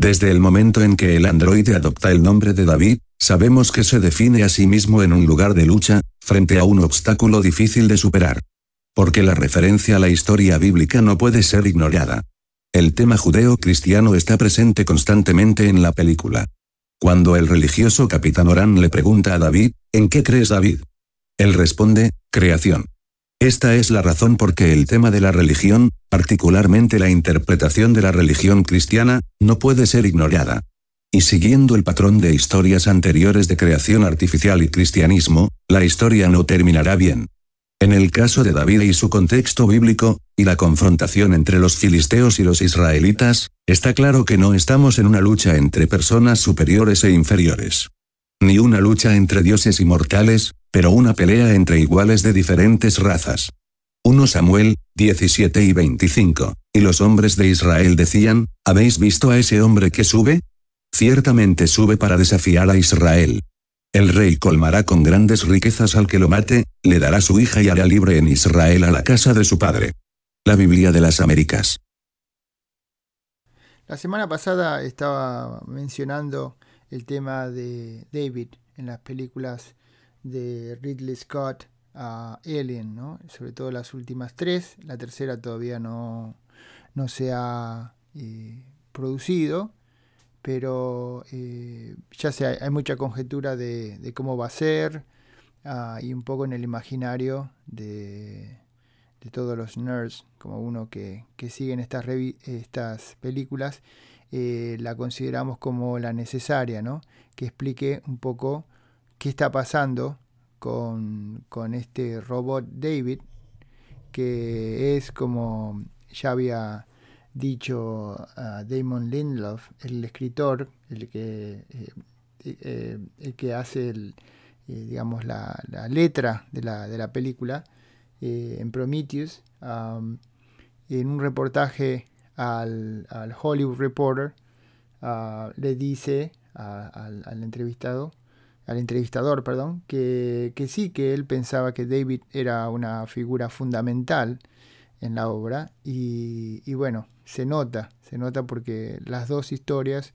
Desde el momento en que el androide adopta el nombre de David, sabemos que se define a sí mismo en un lugar de lucha, frente a un obstáculo difícil de superar. Porque la referencia a la historia bíblica no puede ser ignorada. El tema judeo-cristiano está presente constantemente en la película. Cuando el religioso capitán Orán le pregunta a David, ¿en qué crees David? Él responde, creación. Esta es la razón por que el tema de la religión, particularmente la interpretación de la religión cristiana, no puede ser ignorada. Y siguiendo el patrón de historias anteriores de creación artificial y cristianismo, la historia no terminará bien. En el caso de David y su contexto bíblico, y la confrontación entre los filisteos y los israelitas, está claro que no estamos en una lucha entre personas superiores e inferiores. Ni una lucha entre dioses inmortales, pero una pelea entre iguales de diferentes razas. 1 Samuel, 17 y 25. Y los hombres de Israel decían, ¿habéis visto a ese hombre que sube? Ciertamente sube para desafiar a Israel. El rey colmará con grandes riquezas al que lo mate, le dará su hija y hará libre en Israel a la casa de su padre. La Biblia de las Américas. La semana pasada estaba mencionando el tema de David en las películas de Ridley Scott a Alien, ¿no? sobre todo las últimas tres, la tercera todavía no, no se ha eh, producido, pero eh, ya se, hay mucha conjetura de, cómo va a ser ah, y un poco en el imaginario de, de todos los nerds, como uno que, que siguen estas, estas películas, eh, la consideramos como la necesaria, ¿no? que explique un poco qué está pasando con, este robot David, que es como ya había dicho Damon Lindelof, el escritor, el que, eh, eh, hace eh, digamos la, letra de la, de la película en Prometheus, en un reportaje al, Hollywood Reporter, ah, le dice al entrevistado al entrevistador, perdón, que, sí, que él pensaba que David era una figura fundamental en la obra y, bueno, se nota, se nota porque las dos historias,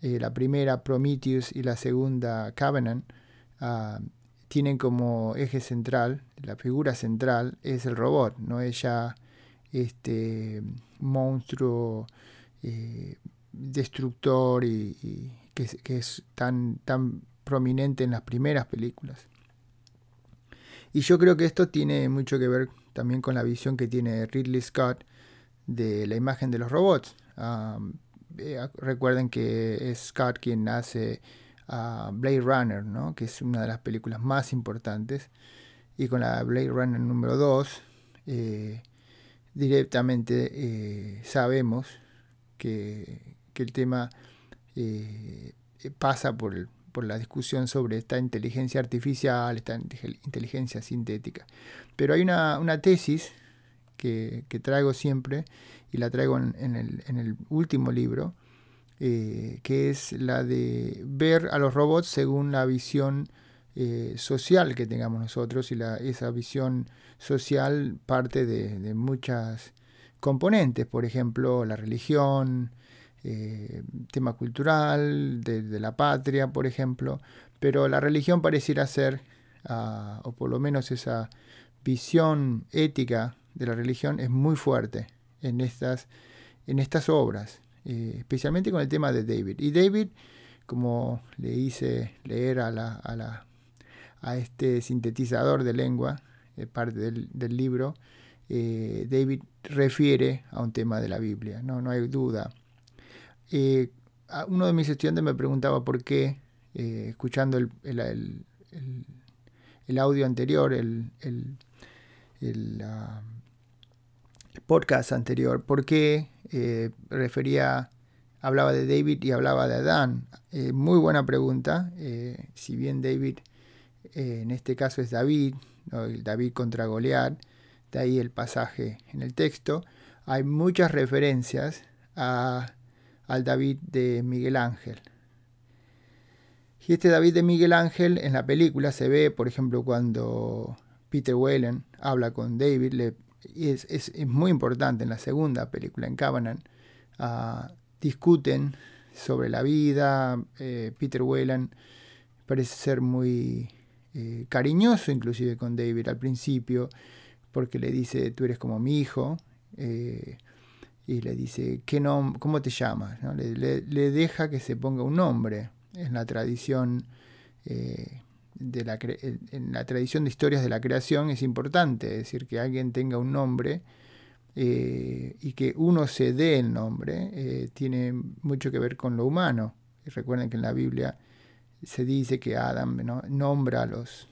eh, la primera Prometheus y la segunda Covenant, ah, tienen como eje central, la figura central es el robot, no es ya este monstruo eh, destructor y, que, que, es tan prominente en las primeras películas. Y yo creo que esto tiene mucho que ver también con la visión que tiene Ridley Scott de la imagen de los robots. Eh, recuerden que es Scott quien hace a Blade Runner, que es una de las películas más importantes. Y con la Blade Runner número 2, eh, directamente eh, sabemos que, que, el tema pasa por el, por la discusión sobre esta inteligencia artificial, esta inteligencia sintética. Pero hay una, tesis que, traigo siempre, y la traigo en, el, último libro, eh, que es la de ver a los robots según la visión eh, social que tengamos nosotros, y la, esa visión social parte de muchas componentes, por ejemplo, la religión, eh, tema cultural, de, la patria, por ejemplo, pero la religión pareciera ser, ah, o por lo menos esa visión ética de la religión es muy fuerte en estas, en estas obras, eh, especialmente con el tema de David. Y David, como le hice leer a, la, a, la, a este sintetizador de lengua, eh, parte del, del libro, David refiere a un tema de la Biblia, no, no hay duda eh, uno de mis estudiantes me preguntaba por qué, eh, escuchando el, audio anterior, el, podcast anterior, por qué eh, refería, hablaba de David y hablaba de Adán. muy buena pregunta. si bien David, en este caso es David, el David contra Goliat, de ahí el pasaje en el texto, hay muchas referencias a al David de Miguel Ángel. Y este David de Miguel Ángel en la película se ve, por ejemplo, cuando Peter Whelan habla con David, le, es, es, muy importante en la segunda película, en Covenant, ah, discuten sobre la vida. Eh, Peter Whelan parece ser muy eh, cariñoso inclusive con David al principio, porque le dice, tú eres como mi hijo, eh, y le dice, ¿qué ¿cómo te llamas? Le, deja que se ponga un nombre en la tradición. de la en la tradición de historias de la creación es importante, decir, que alguien tenga un nombre eh, y que uno se dé el nombre eh, tiene mucho que ver con lo humano. Y recuerden que en la Biblia se dice que Adam nombra a los,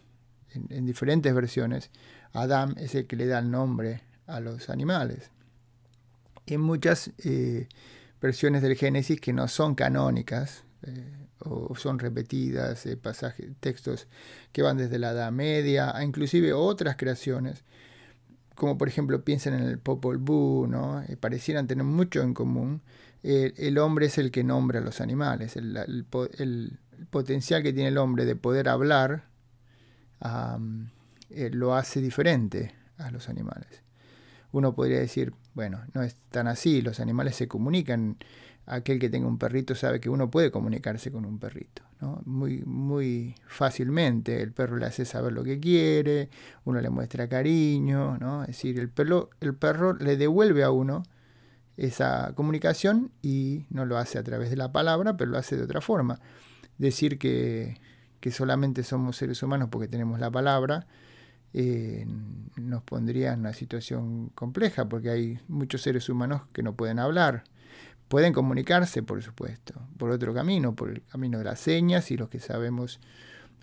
en, diferentes versiones, Adam es el que le da el nombre a los animales. En muchas eh, versiones del Génesis que no son canónicas, o son repetidas, pasajes, textos que van desde la Edad Media a inclusive otras creaciones, como por ejemplo piensen en el Popol Vuh, ¿no? Eh, parecieran tener mucho en común. el hombre es el que nombra a los animales, el, potencial que tiene el hombre de poder hablar eh, lo hace diferente a los animales. Uno podría decir, bueno, no es tan así, los animales se comunican aquel que tenga un perrito sabe que uno puede comunicarse con un perrito, ¿no? muy, muy fácilmente. El perro le hace saber lo que quiere, uno le muestra cariño, ¿no? es decir, el perro, el perro le devuelve a uno esa comunicación y no lo hace a través de la palabra, pero lo hace de otra forma. Decir que, que solamente somos seres humanos porque tenemos la palabra eh, nos pondría en una situación compleja porque hay muchos seres humanos que no pueden hablar. Pueden comunicarse, por supuesto, por otro camino, por el camino de las señas y los que sabemos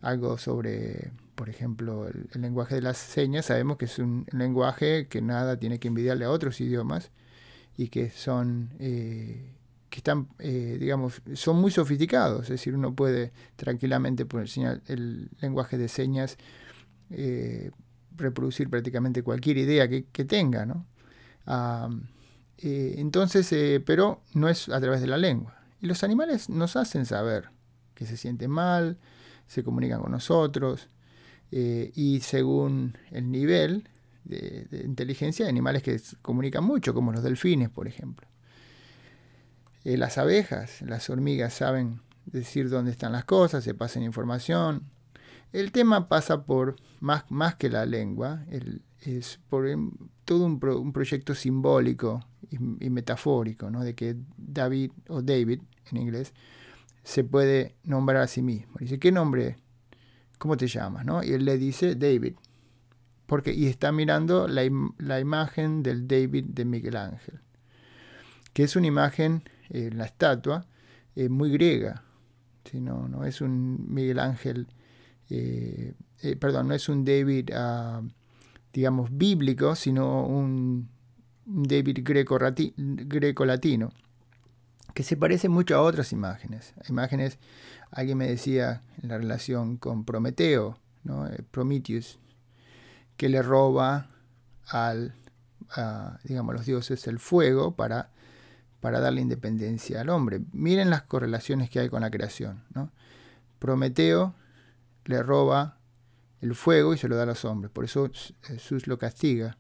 algo sobre, por ejemplo, el, lenguaje de las señas, sabemos que es un lenguaje que nada tiene que envidiarle a otros idiomas y que son, eh, que están, eh, digamos, son muy sofisticados, es decir, uno puede tranquilamente por el, el lenguaje de señas eh, reproducir prácticamente cualquier idea que, tenga, ¿no? Eh, entonces, eh, pero no es a través de la lengua. Y los animales nos hacen saber que se sienten mal, se comunican con nosotros, y según el nivel de, inteligencia, hay animales que comunican mucho, como los delfines, por ejemplo. las abejas, las hormigas saben decir dónde están las cosas, se pasan información. El tema pasa por más, más que la lengua, es por todo un, un proyecto simbólico y, metafórico, ¿no? de que David o David en inglés se puede nombrar a sí mismo. Dice, ¿qué nombre? ¿Cómo te llamas? ¿no? Y él le dice David. Porque, y está mirando la, la imagen del David de Miguel Ángel, que es una imagen, en eh, la estatua, eh, muy griega. No, no es un Miguel Ángel, eh, perdón, no es un David, ah, digamos, bíblico, sino un David greco-latino, que se parece mucho a otras imágenes. Imágenes, alguien me decía en la relación con Prometeo, ¿no? Eh, Prometheus, que le roba al, a, digamos, los dioses el fuego para, para darle independencia al hombre. Miren las correlaciones que hay con la creación. ¿no? Prometeo le roba el fuego y se lo da a los hombres. Por eso Jesús lo castiga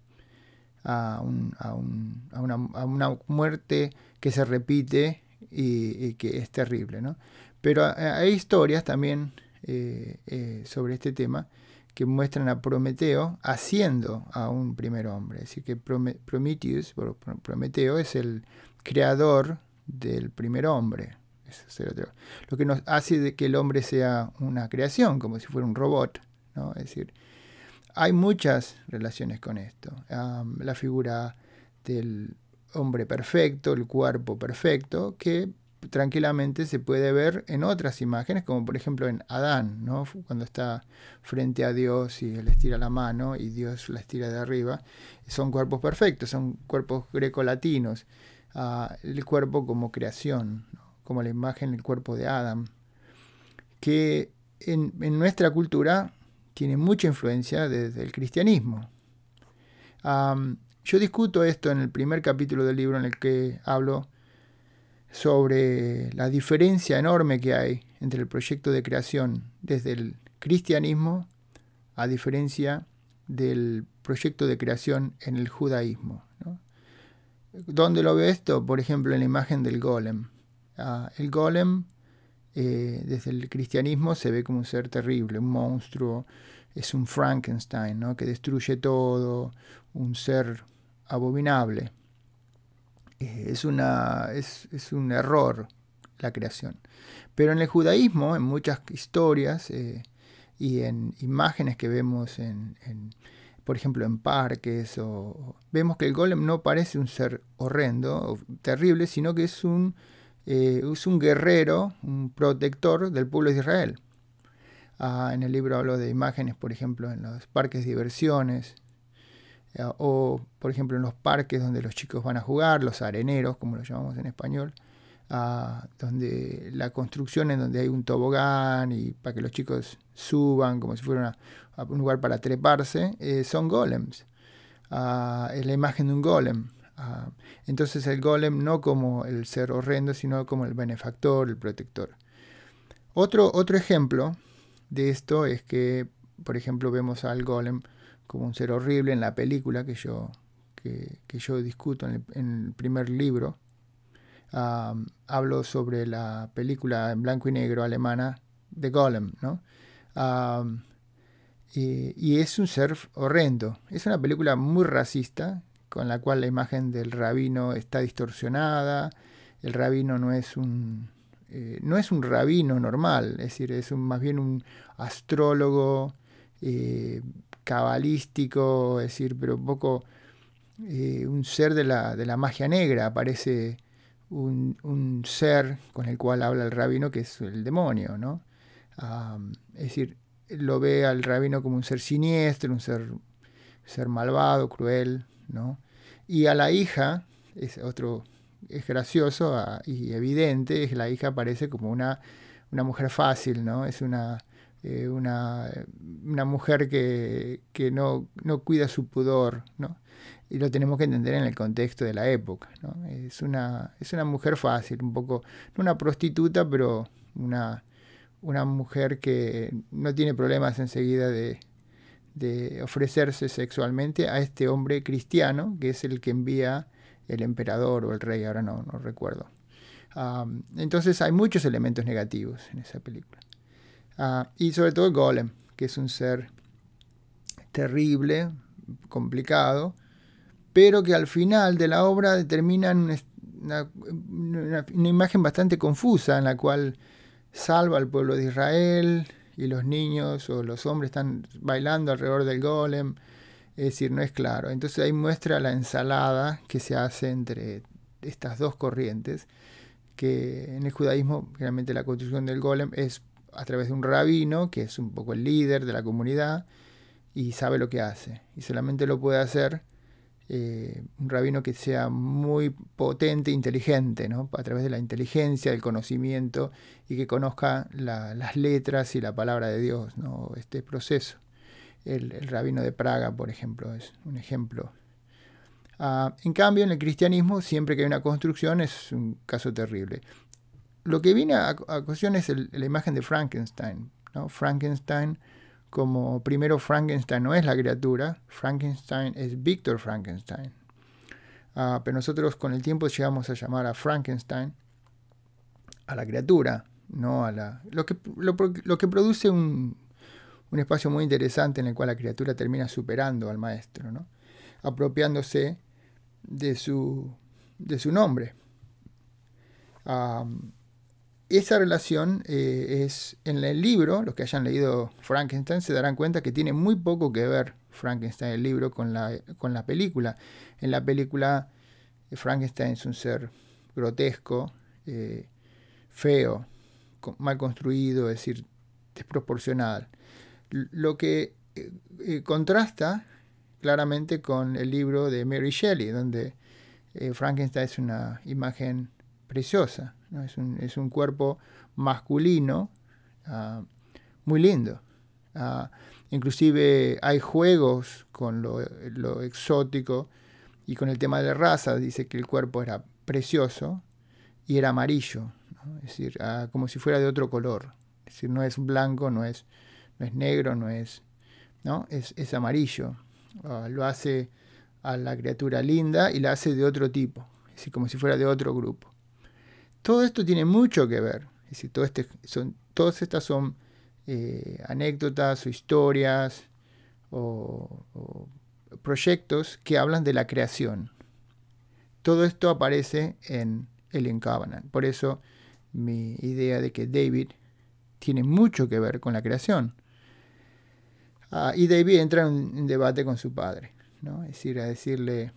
a, una, muerte que se repite y, que es terrible. ¿no? Pero hay historias también eh, eh, sobre este tema que muestran a Prometeo haciendo a un primer hombre. Así que Prometheus, Prometeo es el creador del primer hombre. Lo que nos hace de que el hombre sea una creación, como si fuera un robot. ¿no? Es decir, hay muchas relaciones con esto. la figura del hombre perfecto, el cuerpo perfecto, que tranquilamente se puede ver en otras imágenes, como por ejemplo en Adán, ¿no? cuando está frente a Dios y él estira la mano y Dios la estira de arriba. Son cuerpos perfectos, son cuerpos grecolatinos. Uh, el cuerpo como creación, como la imagen del cuerpo de Adán, que en, en nuestra cultura tiene mucha influencia desde el cristianismo. yo discuto esto en el primer capítulo del libro en el que hablo sobre la diferencia enorme que hay entre el proyecto de creación desde el cristianismo a diferencia del proyecto de creación en el judaísmo. ¿Dónde lo veo esto? Por ejemplo, en la imagen del golem. El golem eh, desde el cristianismo se ve como un ser terrible, un monstruo, es un Frankenstein, ¿no? que destruye todo, un ser abominable. Eh, es, una, es, un error la creación. Pero en el judaísmo, en muchas historias eh, y en imágenes que vemos en, por ejemplo, en parques, o, vemos que el golem no parece un ser horrendo o terrible, sino que es un eh, es un guerrero, un protector del pueblo de Israel. Ah, en el libro hablo de imágenes, por ejemplo, en los parques de diversiones, eh, o por ejemplo en los parques donde los chicos van a jugar, los areneros, como lo llamamos en español, ah, donde la construcción en donde hay un tobogán y para que los chicos suban como si fuera un lugar para treparse, eh, son golems. Ah, es la imagen de un golem. Ah, entonces el golem no como el ser horrendo, sino como el benefactor, el protector. Otro, otro ejemplo de esto es que, por ejemplo, vemos al golem como un ser horrible en la película que yo, que, yo discuto en el, primer libro. Hablo sobre la película en blanco y negro alemana de Golem, ¿no? Y, y, es un ser horrendo. Es una película muy racista con la cual la imagen del rabino está distorsionada. El rabino no es un, eh, no es un rabino normal, es decir, es más bien un astrólogo eh, cabalístico, es decir, pero un poco eh, un ser de la, de la, magia negra. Aparece un, un, ser con el cual habla el rabino que es el demonio, ¿no? es decir, lo ve al rabino como un ser siniestro, un ser, ser malvado, cruel, ¿no? Y a la hija, es otro, es gracioso ah, y evidente, es la hija parece como una, una mujer fácil, ¿no? Es una, eh, una, una, mujer que, que no, no, cuida su pudor, ¿no? Y lo tenemos que entender en el contexto de la época, ¿no? Es una, es una mujer fácil, un poco, no una prostituta, pero una, una mujer que no tiene problemas enseguida de, de ofrecerse sexualmente a este hombre cristiano, que es el que envía el emperador o el rey, ahora no, no recuerdo. entonces hay muchos elementos negativos en esa película. Ah, y sobre todo Golem, que es un ser terrible, complicado, pero que al final de la obra determina una, una imagen bastante confusa en la cual salva al pueblo de Israel, y los niños o los hombres están bailando alrededor del golem. Es decir, no es claro. Entonces ahí muestra la ensalada que se hace entre estas dos corrientes, que en el judaísmo realmente la construcción del golem es a través de un rabino, que es un poco el líder de la comunidad, y sabe lo que hace. Y solamente lo puede hacer eh, un rabino que sea muy potente, inteligente, ¿no? a través de la inteligencia, del conocimiento y que conozca las letras y la palabra de Dios, ¿no? este proceso. El, rabino de Praga, por ejemplo, es un ejemplo. Ah, en cambio, en el cristianismo, siempre que hay una construcción es un caso terrible. Lo que viene a, a cuestión es la imagen de Frankenstein. ¿no? Frankenstein como primero Frankenstein no es la criatura, Frankenstein es Víctor Frankenstein. Ah, pero nosotros con el tiempo llegamos a llamar a Frankenstein a la criatura, no a la. Lo que, lo, que produce un, un, espacio muy interesante en el cual la criatura termina superando al maestro, ¿no? apropiándose de su, de su nombre. Ah, esa relación eh, es en el libro, los que hayan leído Frankenstein se darán cuenta que tiene muy poco que ver Frankenstein el libro con la, con la película. En la película eh, Frankenstein es un ser grotesco, eh, feo, mal construido, es decir, desproporcional. Lo que contrasta claramente con el libro de Mary Shelley, donde Frankenstein es una imagen preciosa. Es, un, cuerpo masculino ah, muy lindo. Ah, inclusive hay juegos con lo, exótico y con el tema de la raza. Dice que el cuerpo era precioso y era amarillo. Es decir, ah, como si fuera de otro color. Es decir, no es blanco, no es, no es negro, no es... ¿no? Es, es amarillo. lo hace a la criatura linda y la hace de otro tipo. Es decir, como si fuera de otro grupo. Todo esto tiene mucho que ver. Es este, son, todas estas son eh, anécdotas o historias o, proyectos que hablan de la creación. Todo esto aparece en Alien Covenant. Por eso mi idea de que David tiene mucho que ver con la creación. Ah, y David entra en un debate con su padre, ¿no? Es decir, a decirle,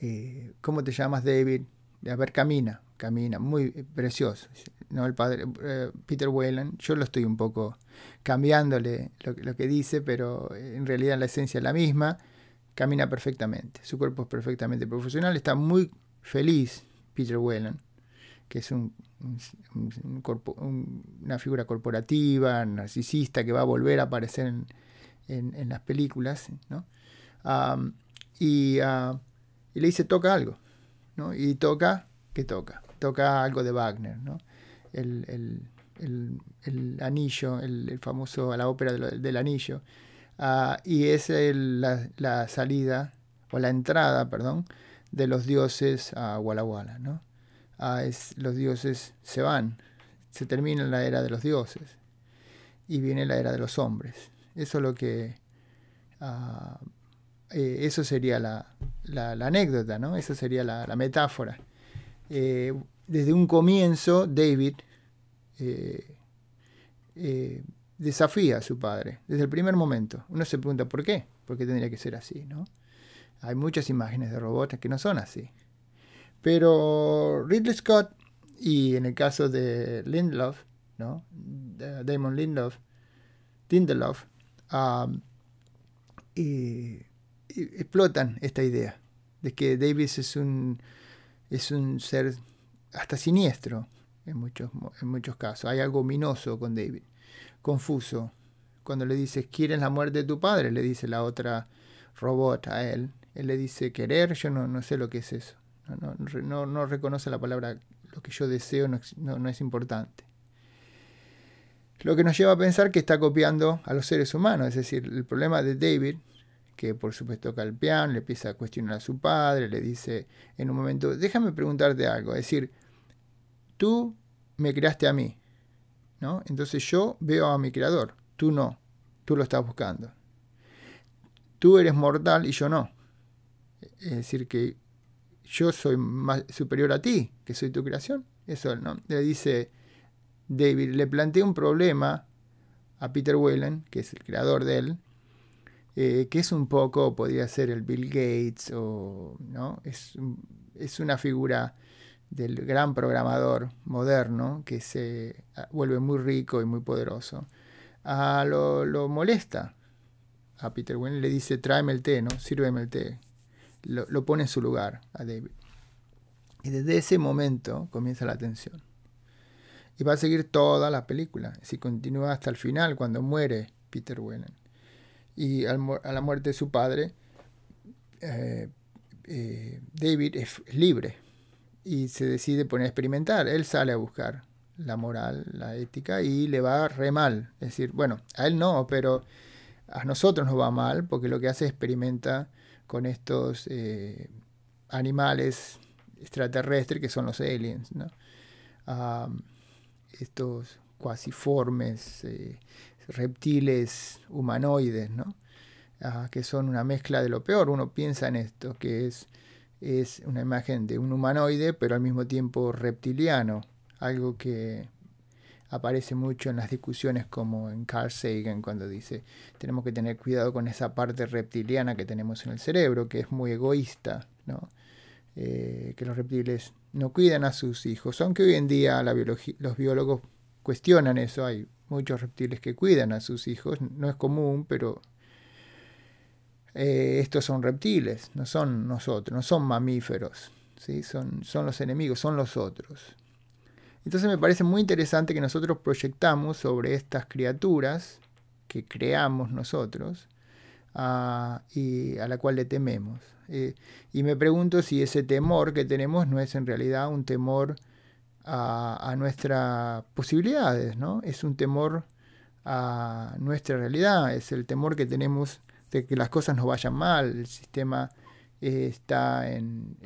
eh, ¿cómo te llamas David? A ver, camina, camina, muy precioso. ¿no? El padre, eh, Peter Whelan, yo lo estoy un poco cambiándole lo, lo, que dice, pero en realidad la esencia es la misma. Camina perfectamente, su cuerpo es perfectamente profesional, está muy feliz Peter Whelan, que es un, una figura corporativa, narcisista, que va a volver a aparecer en, en, las películas. ¿no? y, ah, y, le dice, toca algo. ¿no? Y toca, ¿qué toca? Toca algo de Wagner. ¿no? El, el, el, anillo, el, famoso, la ópera del, anillo. Uh, y es la, la, salida, o la entrada, perdón, de los dioses a Walla Walla, ¿no? es, los dioses se van, se termina la era de los dioses y viene la era de los hombres. Eso es lo que... Ah, eh, eso sería la, la, anécdota, ¿no? Eso sería la, metáfora. Eh, desde un comienzo, David eh, desafía a su padre, desde el primer momento. Uno se pregunta, ¿por qué? ¿Por qué tendría que ser así? ¿no? Hay muchas imágenes de robots que no son así. Pero Ridley Scott, y en el caso de Lindelof, ¿no? Damon Lindelof, Lindelof explotan esta idea de que Davis es un, es un ser hasta siniestro en muchos, en muchos casos. Hay algo ominoso con David, confuso. Cuando le dices, ¿quieres la muerte de tu padre? Le dice la otra robot a él. Él le dice, ¿querer? Yo no, no sé lo que es eso. No, no, reconoce la palabra, lo que yo deseo no, es importante. Lo que nos lleva a pensar que está copiando a los seres humanos, es decir, el problema de David, que por supuesto toca le empieza a cuestionar a su padre, le dice en un momento, déjame preguntarte algo, es decir, tú me creaste a mí, ¿no? Entonces yo veo a mi creador, tú no, tú lo estás buscando. Tú eres mortal y yo no. Es decir, que yo soy más superior a ti, que soy tu creación. Eso, ¿no? Le dice David, le plantea un problema a Peter Whelan, que es el creador de él, eh, que es un poco, podría ser el Bill Gates, o, ¿no? Es, es una figura del gran programador moderno que se ah, vuelve muy rico y muy poderoso. A lo, lo molesta a Peter Whelan, le dice, tráeme el té, ¿no? Sírveme el té lo, pone en su lugar a David. Y desde ese momento comienza la tensión. Y va a seguir toda la película. Si continúa hasta el final, cuando muere Peter Whelan. Y a la muerte de su padre, eh, eh, David es libre y se decide poner a experimentar. Él sale a buscar la moral, la ética y le va re mal. Es decir, bueno, a él no, pero a nosotros nos va mal porque lo que hace es experimenta con estos eh, animales extraterrestres que son los aliens, estos cuasiformes, eh, reptiles humanoides, ¿no? Ah, que son una mezcla de lo peor. Uno piensa en esto, que es, es una imagen de un humanoide, pero al mismo tiempo reptiliano, algo que aparece mucho en las discusiones como en Carl Sagan cuando dice tenemos que tener cuidado con esa parte reptiliana que tenemos en el cerebro, que es muy egoísta, ¿no? Eh, que los reptiles no cuidan a sus hijos, aunque hoy en día los biólogos cuestionan eso, hay muchos reptiles que cuidan a sus hijos, no es común, pero eh, estos son reptiles, no son nosotros, no son mamíferos, ¿sí? son, son los enemigos, son los otros. Entonces me parece muy interesante que nosotros proyectamos sobre estas criaturas que creamos nosotros y a la cual le tememos. Eh, y me pregunto si ese temor que tenemos no es en realidad un temor a, nuestras posibilidades, ¿no? Es un temor a nuestra realidad, es el temor que tenemos de que las cosas nos vayan mal, el sistema eh, está en,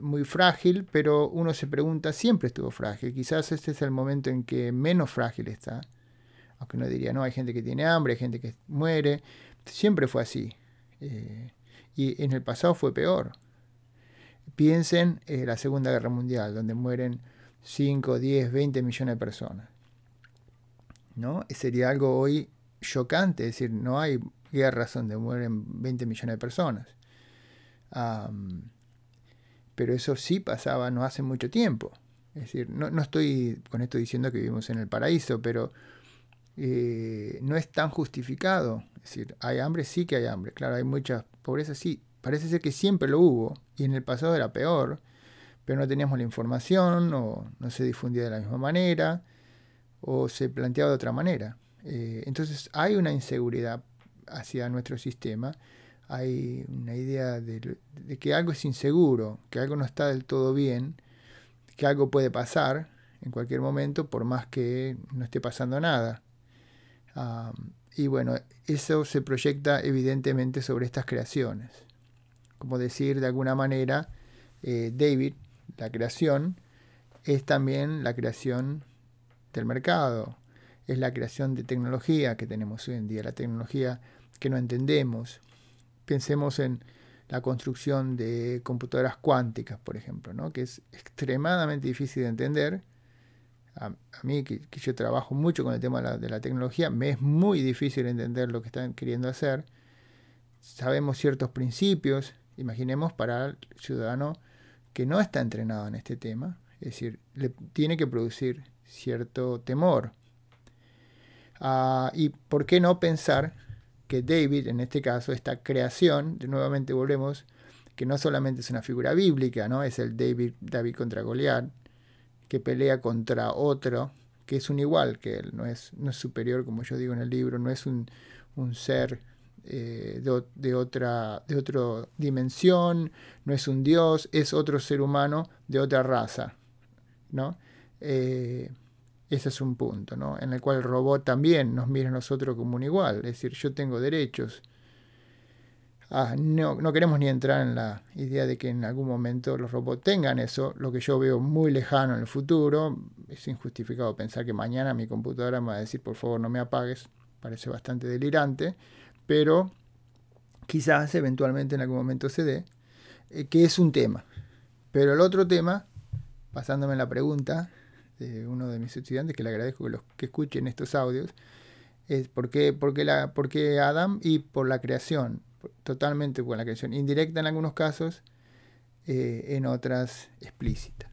muy frágil, pero uno se pregunta, siempre estuvo frágil. Quizás este es el momento en que menos frágil está. Aunque uno diría, no, hay gente que tiene hambre, hay gente que muere. Siempre fue así. Eh, y en el pasado fue peor. Piensen en la Segunda Guerra Mundial, donde mueren 5, 10, 20 millones de personas. ¿No? Sería algo hoy chocante, es decir, no hay guerras donde mueren 20 millones de personas. pero eso sí pasaba no hace mucho tiempo. Es decir, no, estoy con esto diciendo que vivimos en el paraíso, pero eh, no es tan justificado. Es decir, hay hambre, sí que hay hambre. Claro, hay mucha pobreza, sí. Parece ser que siempre lo hubo y en el pasado era peor, pero no teníamos la información o no se difundía de la misma manera o se planteaba de otra manera. Eh, entonces hay una inseguridad hacia nuestro sistema, hay una idea de, que algo es inseguro, que algo no está del todo bien, que algo puede pasar en cualquier momento por más que no esté pasando nada. y bueno, eso se proyecta evidentemente sobre estas creaciones. Como decir de alguna manera, eh, David, la creación, es también la creación del mercado, es la creación de tecnología que tenemos hoy en día, la tecnología que no entendemos. Pensemos en la construcción de computadoras cuánticas, por ejemplo, ¿no? que es extremadamente difícil de entender. A, mí, que, yo trabajo mucho con el tema de la, de la, tecnología, me es muy difícil entender lo que están queriendo hacer. Sabemos ciertos principios, imaginemos para el ciudadano que no está entrenado en este tema, es decir, le tiene que producir cierto temor. Ah, y por qué no pensar que David, en este caso, esta creación, nuevamente volvemos, que no solamente es una figura bíblica, ¿no? Es el David, David contra Goliat, que pelea contra otro, que es un igual que él, no es, no es superior, como yo digo en el libro, no es un, ser eh, de, de, otra, de dimensión, no es un dios, es otro ser humano de otra raza, ¿no? Eh, ese es un punto, ¿no? En el cual el robot también nos mira a nosotros como un igual, es decir, yo tengo derechos. Ah, no, no, queremos ni entrar en la idea de que en algún momento los robots tengan eso, lo que yo veo muy lejano en el futuro. Es injustificado pensar que mañana mi computadora me va a decir por favor no me apagues, parece bastante delirante, pero quizás eventualmente en algún momento se dé, eh, que es un tema. Pero el otro tema, pasándome la pregunta, de uno de mis estudiantes, que le agradezco que, los, que escuchen estos audios, es por qué, la, Adam y por la creación, totalmente por la creación, indirecta en algunos casos, eh, en otras explícita.